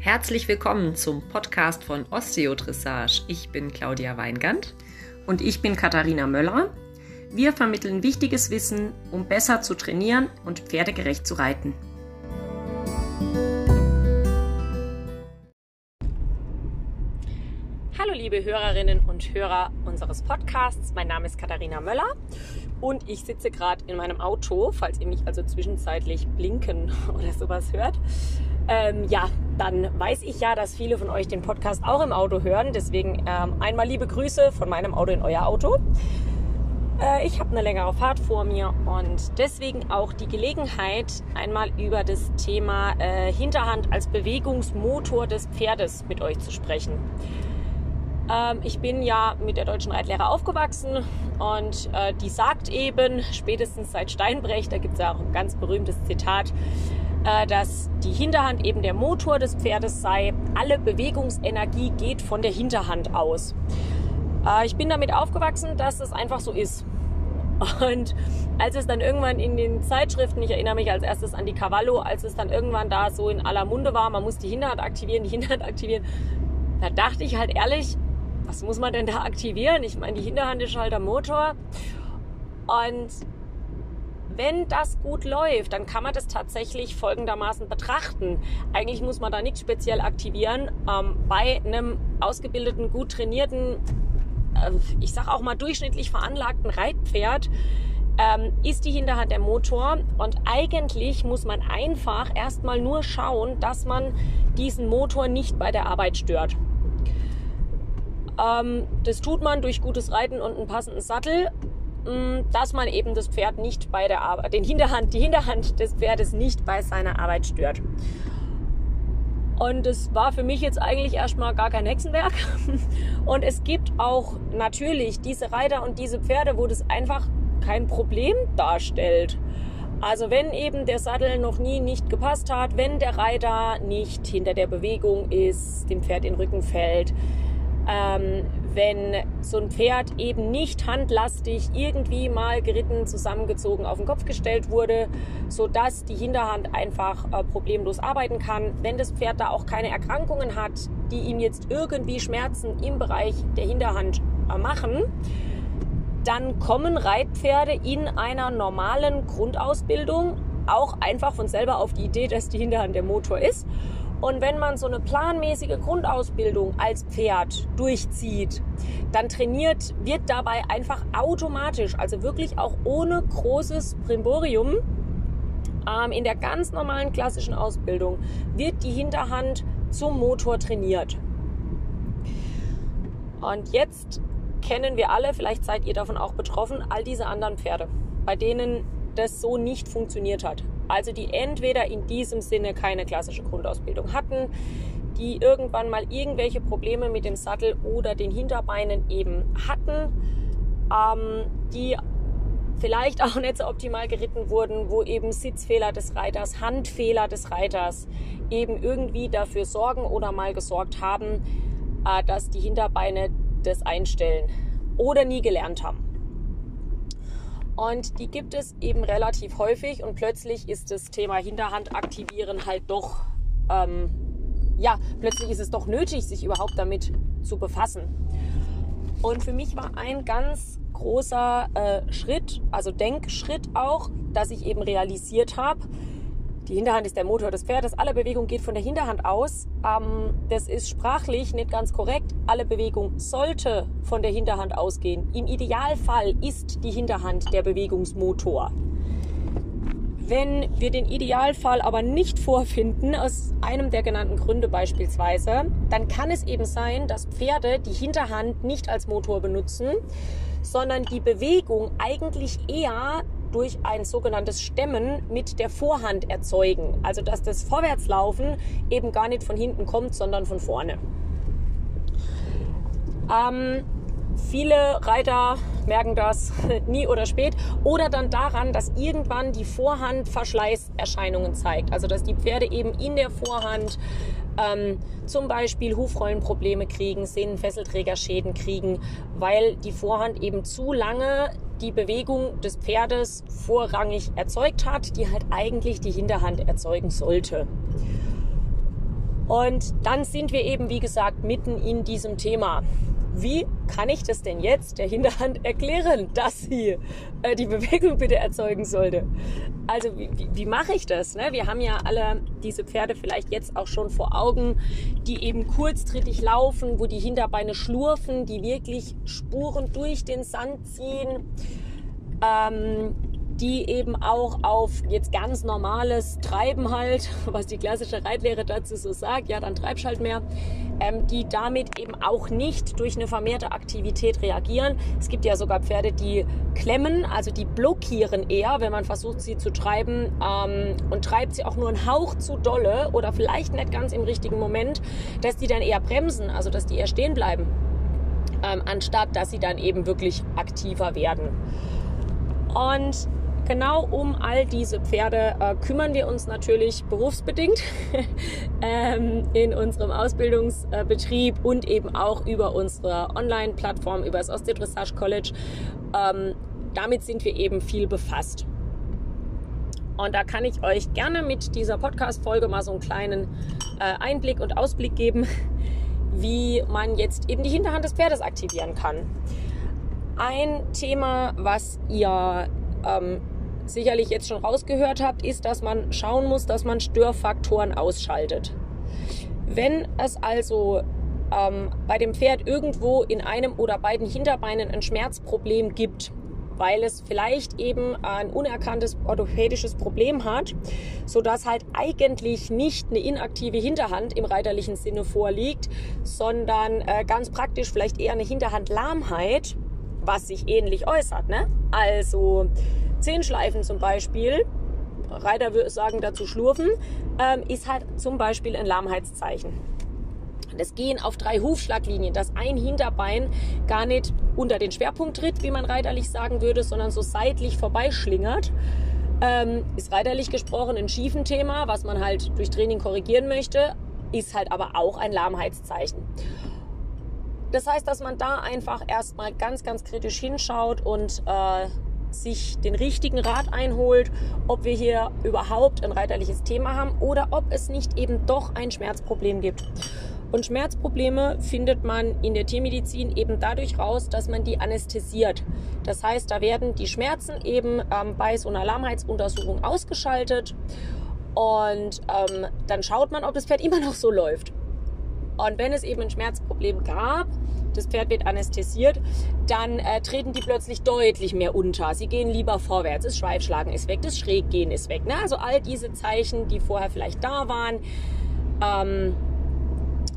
Herzlich willkommen zum Podcast von Osteodressage. Ich bin Claudia Weingand. Und ich bin Katharina Möller. Wir vermitteln wichtiges Wissen, um besser zu trainieren und pferdegerecht zu reiten. Hallo liebe Hörerinnen und Hörer unseres Podcasts. Mein Name ist Katharina Möller und ich sitze gerade in meinem Auto, falls ihr mich also zwischenzeitlich blinken oder sowas hört. Ähm, ja, dann weiß ich ja, dass viele von euch den Podcast auch im Auto hören. Deswegen ähm, einmal liebe Grüße von meinem Auto in euer Auto. Äh, ich habe eine längere Fahrt vor mir und deswegen auch die Gelegenheit, einmal über das Thema äh, Hinterhand als Bewegungsmotor des Pferdes mit euch zu sprechen. Ähm, ich bin ja mit der deutschen Reitlehre aufgewachsen und äh, die sagt eben, spätestens seit Steinbrecht, da gibt es ja auch ein ganz berühmtes Zitat, dass die Hinterhand eben der Motor des Pferdes sei. Alle Bewegungsenergie geht von der Hinterhand aus. Äh, ich bin damit aufgewachsen, dass es einfach so ist. Und als es dann irgendwann in den Zeitschriften, ich erinnere mich als erstes an die Cavallo, als es dann irgendwann da so in aller Munde war, man muss die Hinterhand aktivieren, die Hinterhand aktivieren, da dachte ich halt ehrlich, was muss man denn da aktivieren? Ich meine, die Hinterhand ist halt der Motor. Und wenn das gut läuft, dann kann man das tatsächlich folgendermaßen betrachten. Eigentlich muss man da nichts speziell aktivieren. Ähm, bei einem ausgebildeten, gut trainierten, äh, ich sag auch mal durchschnittlich veranlagten Reitpferd, ähm, ist die Hinterhand der Motor. Und eigentlich muss man einfach erstmal nur schauen, dass man diesen Motor nicht bei der Arbeit stört. Ähm, das tut man durch gutes Reiten und einen passenden Sattel dass man eben das Pferd nicht bei der Arbeit, den Hinterhand, die Hinterhand des Pferdes nicht bei seiner Arbeit stört. Und es war für mich jetzt eigentlich erstmal gar kein Hexenwerk. Und es gibt auch natürlich diese Reiter und diese Pferde, wo das einfach kein Problem darstellt. Also wenn eben der Sattel noch nie nicht gepasst hat, wenn der Reiter nicht hinter der Bewegung ist, dem Pferd in den Rücken fällt, ähm, wenn so ein Pferd eben nicht handlastig irgendwie mal geritten, zusammengezogen auf den Kopf gestellt wurde, sodass die Hinterhand einfach äh, problemlos arbeiten kann. Wenn das Pferd da auch keine Erkrankungen hat, die ihm jetzt irgendwie Schmerzen im Bereich der Hinterhand äh, machen, dann kommen Reitpferde in einer normalen Grundausbildung auch einfach von selber auf die Idee, dass die Hinterhand der Motor ist und wenn man so eine planmäßige Grundausbildung als Pferd durchzieht, dann trainiert, wird dabei einfach automatisch, also wirklich auch ohne großes Primborium, ähm, in der ganz normalen klassischen Ausbildung, wird die Hinterhand zum Motor trainiert. Und jetzt kennen wir alle, vielleicht seid ihr davon auch betroffen, all diese anderen Pferde, bei denen das so nicht funktioniert hat. Also die entweder in diesem Sinne keine klassische Grundausbildung hatten, die irgendwann mal irgendwelche Probleme mit dem Sattel oder den Hinterbeinen eben hatten, ähm, die vielleicht auch nicht so optimal geritten wurden, wo eben Sitzfehler des Reiters, Handfehler des Reiters eben irgendwie dafür sorgen oder mal gesorgt haben, äh, dass die Hinterbeine das einstellen oder nie gelernt haben. Und die gibt es eben relativ häufig und plötzlich ist das Thema Hinterhand aktivieren halt doch, ähm, ja, plötzlich ist es doch nötig, sich überhaupt damit zu befassen. Und für mich war ein ganz großer äh, Schritt, also Denkschritt auch, dass ich eben realisiert habe, die Hinterhand ist der Motor des Pferdes. Alle Bewegung geht von der Hinterhand aus. Ähm, das ist sprachlich nicht ganz korrekt. Alle Bewegung sollte von der Hinterhand ausgehen. Im Idealfall ist die Hinterhand der Bewegungsmotor. Wenn wir den Idealfall aber nicht vorfinden, aus einem der genannten Gründe beispielsweise, dann kann es eben sein, dass Pferde die Hinterhand nicht als Motor benutzen, sondern die Bewegung eigentlich eher durch ein sogenanntes Stemmen mit der Vorhand erzeugen. Also dass das Vorwärtslaufen eben gar nicht von hinten kommt, sondern von vorne. Ähm, viele Reiter merken das nie oder spät oder dann daran, dass irgendwann die Vorhand Verschleißerscheinungen zeigt. Also dass die Pferde eben in der Vorhand ähm, zum Beispiel Hufrollenprobleme kriegen, Sehnenfesselträgerschäden kriegen, weil die Vorhand eben zu lange die Bewegung des Pferdes vorrangig erzeugt hat, die halt eigentlich die Hinterhand erzeugen sollte. Und dann sind wir eben, wie gesagt, mitten in diesem Thema. Wie kann ich das denn jetzt der Hinterhand erklären, dass sie äh, die Bewegung bitte erzeugen sollte? Also wie, wie, wie mache ich das? Ne? Wir haben ja alle diese Pferde vielleicht jetzt auch schon vor Augen, die eben kurztrittig laufen, wo die Hinterbeine schlurfen, die wirklich Spuren durch den Sand ziehen. Ähm, die eben auch auf jetzt ganz normales Treiben halt, was die klassische Reitlehre dazu so sagt, ja, dann treibst halt mehr, ähm, die damit eben auch nicht durch eine vermehrte Aktivität reagieren. Es gibt ja sogar Pferde, die klemmen, also die blockieren eher, wenn man versucht, sie zu treiben ähm, und treibt sie auch nur einen Hauch zu dolle oder vielleicht nicht ganz im richtigen Moment, dass die dann eher bremsen, also dass die eher stehen bleiben, ähm, anstatt dass sie dann eben wirklich aktiver werden. Und genau um all diese Pferde äh, kümmern wir uns natürlich berufsbedingt ähm, in unserem Ausbildungsbetrieb und eben auch über unsere Online-Plattform, über das Osteodressage College. Ähm, damit sind wir eben viel befasst. Und da kann ich euch gerne mit dieser Podcast-Folge mal so einen kleinen äh, Einblick und Ausblick geben, wie man jetzt eben die Hinterhand des Pferdes aktivieren kann. Ein Thema, was ihr ähm, sicherlich jetzt schon rausgehört habt, ist, dass man schauen muss, dass man Störfaktoren ausschaltet. Wenn es also ähm, bei dem Pferd irgendwo in einem oder beiden Hinterbeinen ein Schmerzproblem gibt, weil es vielleicht eben ein unerkanntes orthopädisches Problem hat, so dass halt eigentlich nicht eine inaktive Hinterhand im reiterlichen Sinne vorliegt, sondern äh, ganz praktisch vielleicht eher eine Hinterhandlahmheit, was sich ähnlich äußert. Ne? Also Zehenschleifen zum Beispiel, Reiter würde sagen dazu schlurfen, ähm, ist halt zum Beispiel ein Lahmheitszeichen. Das Gehen auf drei Hufschlaglinien, dass ein Hinterbein gar nicht unter den Schwerpunkt tritt, wie man reiterlich sagen würde, sondern so seitlich vorbeischlingert, ähm, ist reiterlich gesprochen ein schiefen Thema, was man halt durch Training korrigieren möchte, ist halt aber auch ein Lahmheitszeichen. Das heißt, dass man da einfach erstmal ganz, ganz kritisch hinschaut und äh, sich den richtigen Rat einholt, ob wir hier überhaupt ein reiterliches Thema haben oder ob es nicht eben doch ein Schmerzproblem gibt. Und Schmerzprobleme findet man in der Tiermedizin eben dadurch raus, dass man die anästhesiert. Das heißt, da werden die Schmerzen eben ähm, bei so einer Lahmheitsuntersuchung ausgeschaltet und ähm, dann schaut man, ob das Pferd immer noch so läuft. Und wenn es eben ein Schmerzproblem gab, das Pferd wird anästhesiert, dann äh, treten die plötzlich deutlich mehr unter. Sie gehen lieber vorwärts, das Schweifschlagen ist weg, das Schräggehen ist weg. Ne? Also all diese Zeichen, die vorher vielleicht da waren, ähm,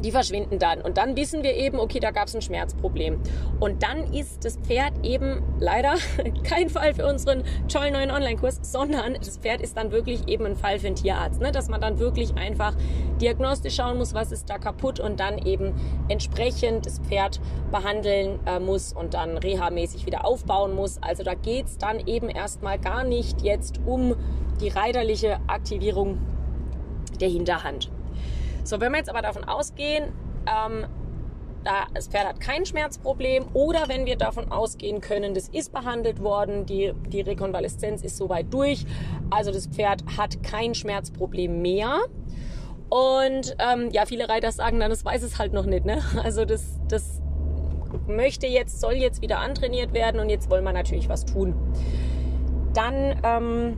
die verschwinden dann. Und dann wissen wir eben, okay, da gab es ein Schmerzproblem. Und dann ist das Pferd eben leider kein Fall für unseren tollen neuen Online-Kurs, sondern das Pferd ist dann wirklich eben ein Fall für einen Tierarzt. Ne? Dass man dann wirklich einfach diagnostisch schauen muss, was ist da kaputt und dann eben entsprechend das Pferd behandeln äh, muss und dann reha-mäßig wieder aufbauen muss. Also da geht es dann eben erstmal gar nicht jetzt um die reiterliche Aktivierung der Hinterhand. So, wenn wir jetzt aber davon ausgehen, ähm, da, das Pferd hat kein Schmerzproblem oder wenn wir davon ausgehen können, das ist behandelt worden, die, die Rekonvaleszenz ist soweit durch, also das Pferd hat kein Schmerzproblem mehr. Und ähm, ja, viele Reiter sagen dann, das weiß es halt noch nicht. Ne? Also das, das möchte jetzt, soll jetzt wieder antrainiert werden und jetzt wollen wir natürlich was tun. Dann ähm,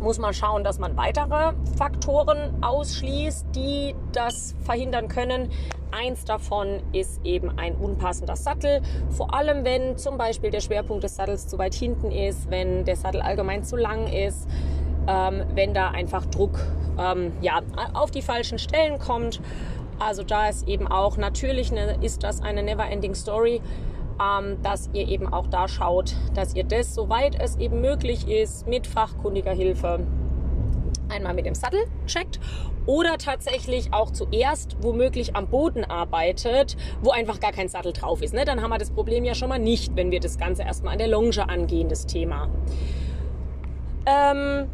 muss man schauen, dass man weitere Faktoren ausschließt, die das verhindern können. Eins davon ist eben ein unpassender Sattel, vor allem wenn zum Beispiel der Schwerpunkt des Sattels zu weit hinten ist, wenn der Sattel allgemein zu lang ist, ähm, wenn da einfach Druck ähm, ja, auf die falschen Stellen kommt. Also da ist eben auch natürlich eine, ist das eine Never-Ending Story ähm, dass ihr eben auch da schaut, dass ihr das, soweit es eben möglich ist, mit fachkundiger Hilfe einmal mit dem Sattel checkt oder tatsächlich auch zuerst womöglich am Boden arbeitet, wo einfach gar kein Sattel drauf ist. Ne? Dann haben wir das Problem ja schon mal nicht, wenn wir das Ganze erstmal an der Longe angehen, das Thema. Ähm,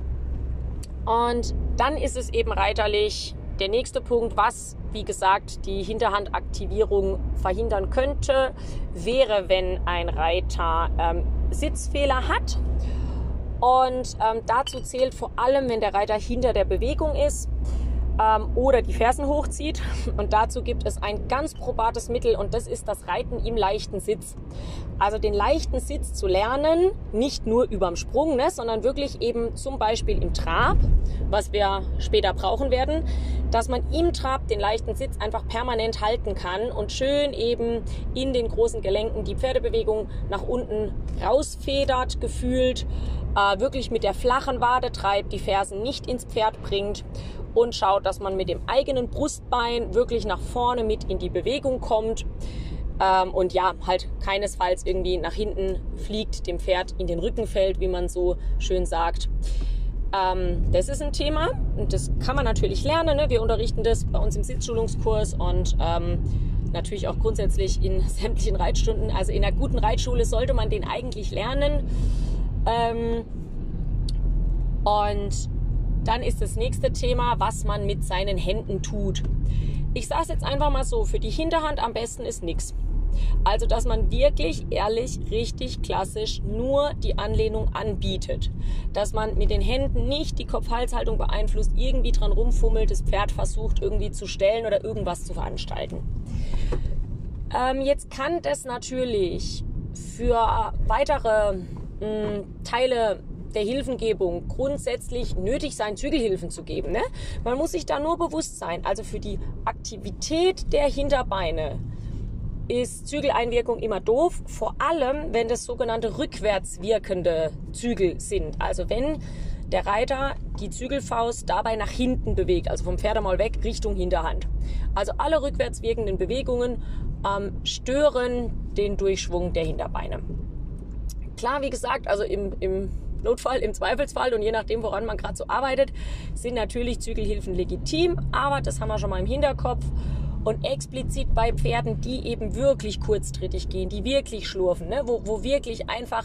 und dann ist es eben reiterlich der nächste Punkt, was, wie gesagt, die Hinterhandaktivierung verhindern könnte, wäre, wenn ein Reiter ähm, Sitzfehler hat. Und ähm, dazu zählt vor allem, wenn der Reiter hinter der Bewegung ist. Ähm, oder die Fersen hochzieht. Und dazu gibt es ein ganz probates Mittel und das ist das Reiten im leichten Sitz. Also den leichten Sitz zu lernen, nicht nur überm Sprung, ne, sondern wirklich eben zum Beispiel im Trab, was wir später brauchen werden, dass man im Trab den leichten Sitz einfach permanent halten kann und schön eben in den großen Gelenken die Pferdebewegung nach unten rausfedert, gefühlt, äh, wirklich mit der flachen Wade treibt, die Fersen nicht ins Pferd bringt und schaut, dass man mit dem eigenen Brustbein wirklich nach vorne mit in die Bewegung kommt. Ähm, und ja, halt keinesfalls irgendwie nach hinten fliegt, dem Pferd in den Rücken fällt, wie man so schön sagt. Ähm, das ist ein Thema und das kann man natürlich lernen. Ne? Wir unterrichten das bei uns im Sitzschulungskurs und ähm, natürlich auch grundsätzlich in sämtlichen Reitstunden. Also in einer guten Reitschule sollte man den eigentlich lernen. Ähm, und dann ist das nächste Thema, was man mit seinen Händen tut. Ich sage es jetzt einfach mal so, für die Hinterhand am besten ist nichts. Also, dass man wirklich ehrlich, richtig klassisch nur die Anlehnung anbietet. Dass man mit den Händen nicht die Kopf-Hals-Haltung beeinflusst, irgendwie dran rumfummelt, das Pferd versucht irgendwie zu stellen oder irgendwas zu veranstalten. Ähm, jetzt kann das natürlich für weitere mh, Teile der Hilfengebung grundsätzlich nötig sein, Zügelhilfen zu geben. Ne? Man muss sich da nur bewusst sein. Also für die Aktivität der Hinterbeine ist Zügeleinwirkung immer doof, vor allem wenn das sogenannte rückwärts wirkende Zügel sind. Also wenn der Reiter die Zügelfaust dabei nach hinten bewegt, also vom Pferdemaul weg Richtung Hinterhand. Also alle rückwärts wirkenden Bewegungen ähm, stören den Durchschwung der Hinterbeine. Klar, wie gesagt, also im, im Notfall, im Zweifelsfall und je nachdem, woran man gerade so arbeitet, sind natürlich Zügelhilfen legitim, aber das haben wir schon mal im Hinterkopf. Und explizit bei Pferden, die eben wirklich kurztrittig gehen, die wirklich schlurfen, ne? wo, wo wirklich einfach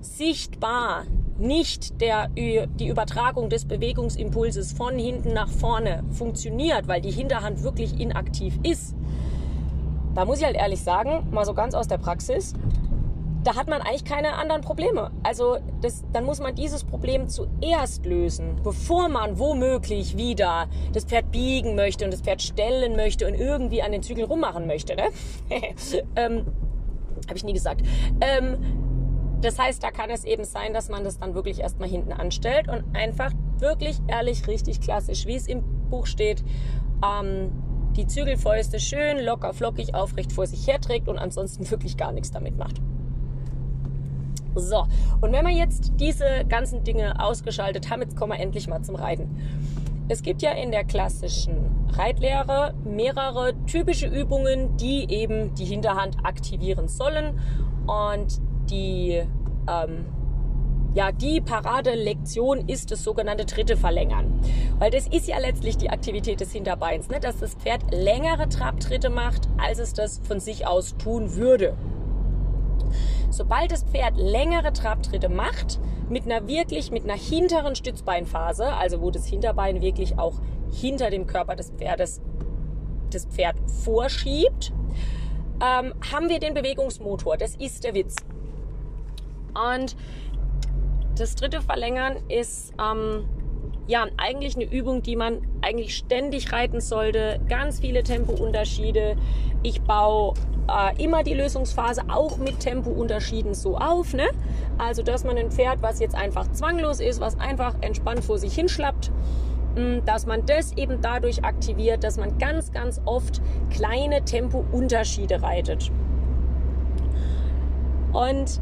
sichtbar nicht der, die Übertragung des Bewegungsimpulses von hinten nach vorne funktioniert, weil die Hinterhand wirklich inaktiv ist. Da muss ich halt ehrlich sagen, mal so ganz aus der Praxis, da hat man eigentlich keine anderen Probleme. Also das, dann muss man dieses Problem zuerst lösen, bevor man womöglich wieder das Pferd biegen möchte und das Pferd stellen möchte und irgendwie an den Zügeln rummachen möchte. Ne? ähm, Habe ich nie gesagt. Ähm, das heißt, da kann es eben sein, dass man das dann wirklich erstmal hinten anstellt und einfach wirklich ehrlich, richtig klassisch, wie es im Buch steht, ähm, die Zügelfäuste schön locker, flockig, aufrecht vor sich herträgt und ansonsten wirklich gar nichts damit macht. So, und wenn wir jetzt diese ganzen Dinge ausgeschaltet haben, jetzt kommen wir endlich mal zum Reiten. Es gibt ja in der klassischen Reitlehre mehrere typische Übungen, die eben die Hinterhand aktivieren sollen. Und die, ähm, ja, die Paradelektion ist das sogenannte dritte Verlängern. Weil das ist ja letztlich die Aktivität des Hinterbeins, ne? dass das Pferd längere Trabtritte macht, als es das von sich aus tun würde. Sobald das Pferd längere Trabtritte macht, mit einer wirklich, mit einer hinteren Stützbeinphase, also wo das Hinterbein wirklich auch hinter dem Körper des Pferdes das Pferd vorschiebt, ähm, haben wir den Bewegungsmotor. Das ist der Witz. Und das dritte Verlängern ist ähm, ja eigentlich eine Übung, die man eigentlich ständig reiten sollte. Ganz viele Tempounterschiede. Ich baue äh, immer die Lösungsphase auch mit Tempounterschieden so auf. Ne? Also, dass man ein Pferd, was jetzt einfach zwanglos ist, was einfach entspannt vor sich hinschlappt, mm, dass man das eben dadurch aktiviert, dass man ganz, ganz oft kleine Tempounterschiede reitet. Und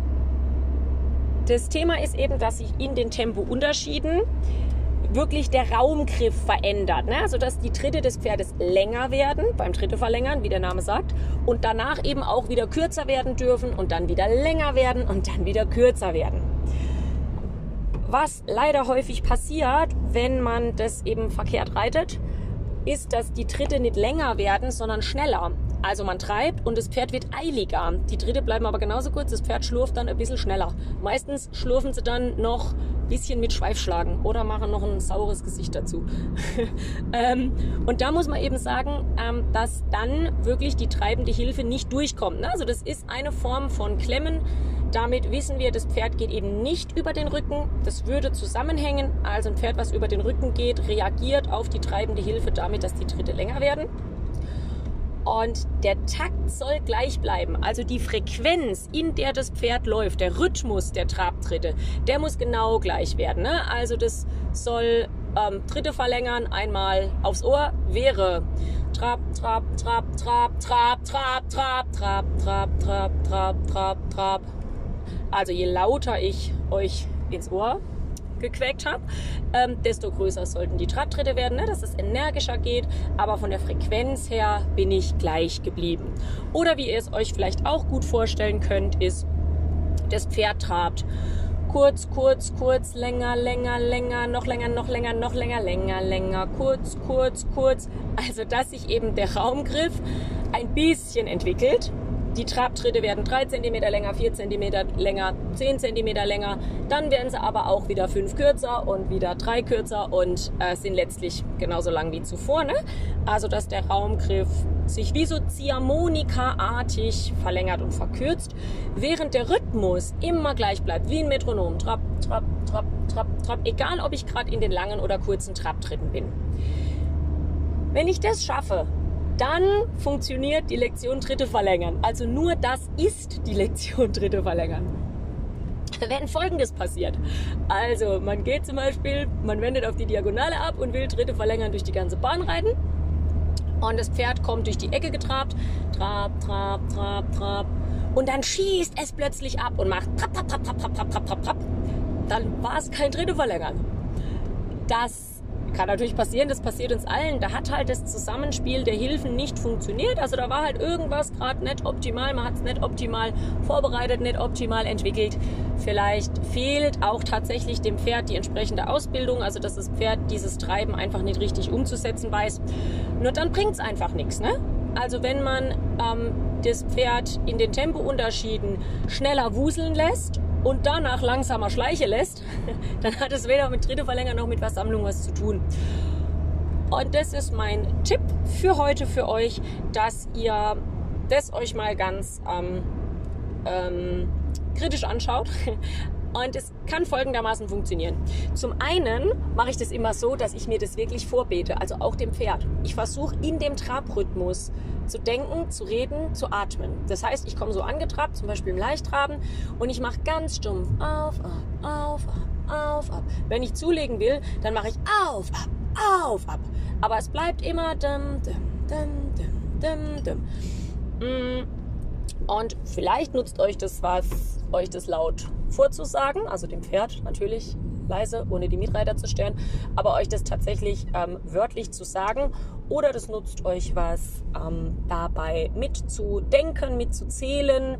das Thema ist eben, dass sich in den Tempounterschieden wirklich der Raumgriff verändert, ne? sodass die Tritte des Pferdes länger werden, beim Tritte verlängern, wie der Name sagt, und danach eben auch wieder kürzer werden dürfen und dann wieder länger werden und dann wieder kürzer werden. Was leider häufig passiert, wenn man das eben verkehrt reitet, ist, dass die Tritte nicht länger werden, sondern schneller. Also man treibt und das Pferd wird eiliger. Die Tritte bleiben aber genauso kurz, das Pferd schlurft dann ein bisschen schneller. Meistens schlurfen sie dann noch bisschen mit Schweifschlagen oder machen noch ein saures Gesicht dazu. ähm, und da muss man eben sagen, ähm, dass dann wirklich die treibende Hilfe nicht durchkommt. Ne? Also das ist eine Form von Klemmen, Damit wissen wir, das Pferd geht eben nicht über den Rücken. Das würde zusammenhängen. Also ein Pferd, was über den Rücken geht, reagiert auf die treibende Hilfe damit, dass die Tritte länger werden. Und der Takt soll gleich bleiben. Also die Frequenz, in der das Pferd läuft, der Rhythmus der Trabtritte, der muss genau gleich werden. Ne? Also das soll ähm, Tritte verlängern, einmal aufs Ohr, wäre Trab, Trab, Trab, Trab, Trab, Trab, Trab, Trab, Trab, Trab, Trab, Trab, Trab. Also je lauter ich euch ins Ohr gequäkt habe, ähm, desto größer sollten die Trabtritte werden, ne? dass es energischer geht. Aber von der Frequenz her bin ich gleich geblieben. Oder wie ihr es euch vielleicht auch gut vorstellen könnt, ist, das Pferd trabt kurz, kurz, kurz, länger, länger, länger, noch länger, noch länger, noch länger, länger, länger, kurz, kurz, kurz. Also dass sich eben der Raumgriff ein bisschen entwickelt die Trabtritte werden 3 cm länger, 4 cm länger, 10 cm länger. Dann werden sie aber auch wieder 5 kürzer und wieder 3 kürzer und äh, sind letztlich genauso lang wie zuvor. Ne? Also dass der Raumgriff sich wie so Ziehharmonika-artig verlängert und verkürzt, während der Rhythmus immer gleich bleibt, wie ein Metronom. Trab, trab, trab, trab, trab. Egal, ob ich gerade in den langen oder kurzen Trabtritten bin. Wenn ich das schaffe, dann funktioniert die Lektion Dritte verlängern. Also nur das ist die Lektion Dritte verlängern. Wenn folgendes passiert. Also man geht zum Beispiel, man wendet auf die Diagonale ab und will Dritte verlängern durch die ganze Bahn reiten. Und das Pferd kommt durch die Ecke getrabt. Trab, trab, trab, trab. Und dann schießt es plötzlich ab und macht trab, trab, trab, trab, trab, trab, trab. Dann war es kein Dritte verlängern. Das kann natürlich passieren, das passiert uns allen. Da hat halt das Zusammenspiel der Hilfen nicht funktioniert. Also da war halt irgendwas gerade nicht optimal, man hat es nicht optimal vorbereitet, nicht optimal entwickelt. Vielleicht fehlt auch tatsächlich dem Pferd die entsprechende Ausbildung, also dass das Pferd dieses Treiben einfach nicht richtig umzusetzen weiß. Nur dann bringt es einfach nichts. Ne? Also wenn man ähm, das Pferd in den Tempounterschieden schneller wuseln lässt und danach langsamer schleichen lässt, dann hat es weder mit Dritte verlängern noch mit Versammlung was zu tun. Und das ist mein Tipp für heute für euch, dass ihr das euch mal ganz ähm, ähm, kritisch anschaut. Und es kann folgendermaßen funktionieren. Zum einen mache ich das immer so, dass ich mir das wirklich vorbete, also auch dem Pferd. Ich versuche in dem Trabrhythmus zu denken, zu reden, zu atmen. Das heißt, ich komme so angetrabt, zum Beispiel im Leichttraben, und ich mache ganz stumpf auf, ab, auf, ab, auf, ab. Wenn ich zulegen will, dann mache ich auf, ab, auf, ab. Aber es bleibt immer dum, dum, dum, dum, dum, dum. Mm. Und vielleicht nutzt euch das was, euch das laut vorzusagen, also dem Pferd natürlich leise, ohne die Mitreiter zu stören, aber euch das tatsächlich ähm, wörtlich zu sagen oder das nutzt euch was ähm, dabei mitzudenken, mitzuzählen.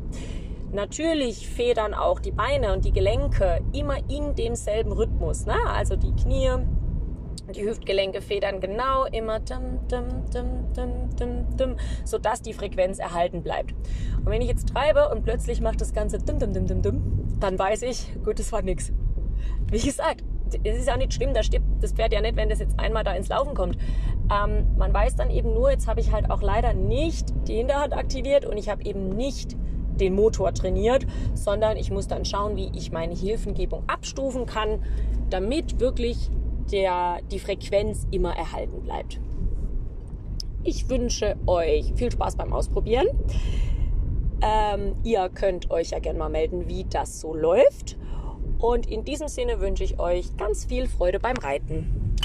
Natürlich federn auch die Beine und die Gelenke immer in demselben Rhythmus. Ne? Also die Knie, die Hüftgelenke federn genau immer dum, dum, dum, dum, dum, dum, sodass die Frequenz erhalten bleibt. Und wenn ich jetzt treibe und plötzlich macht das Ganze dum, dum, dum, dum, dum, dann weiß ich, gut, das war nichts. Wie gesagt, es ist ja nicht schlimm, da stirbt das Pferd ja nicht, wenn das jetzt einmal da ins Laufen kommt. Ähm, man weiß dann eben nur, jetzt habe ich halt auch leider nicht die Hinterhand aktiviert und ich habe eben nicht den Motor trainiert, sondern ich muss dann schauen, wie ich meine Hilfengebung abstufen kann, damit wirklich der, die Frequenz immer erhalten bleibt. Ich wünsche euch viel Spaß beim Ausprobieren. Ähm, ihr könnt euch ja gerne mal melden, wie das so läuft. Und in diesem Sinne wünsche ich euch ganz viel Freude beim Reiten.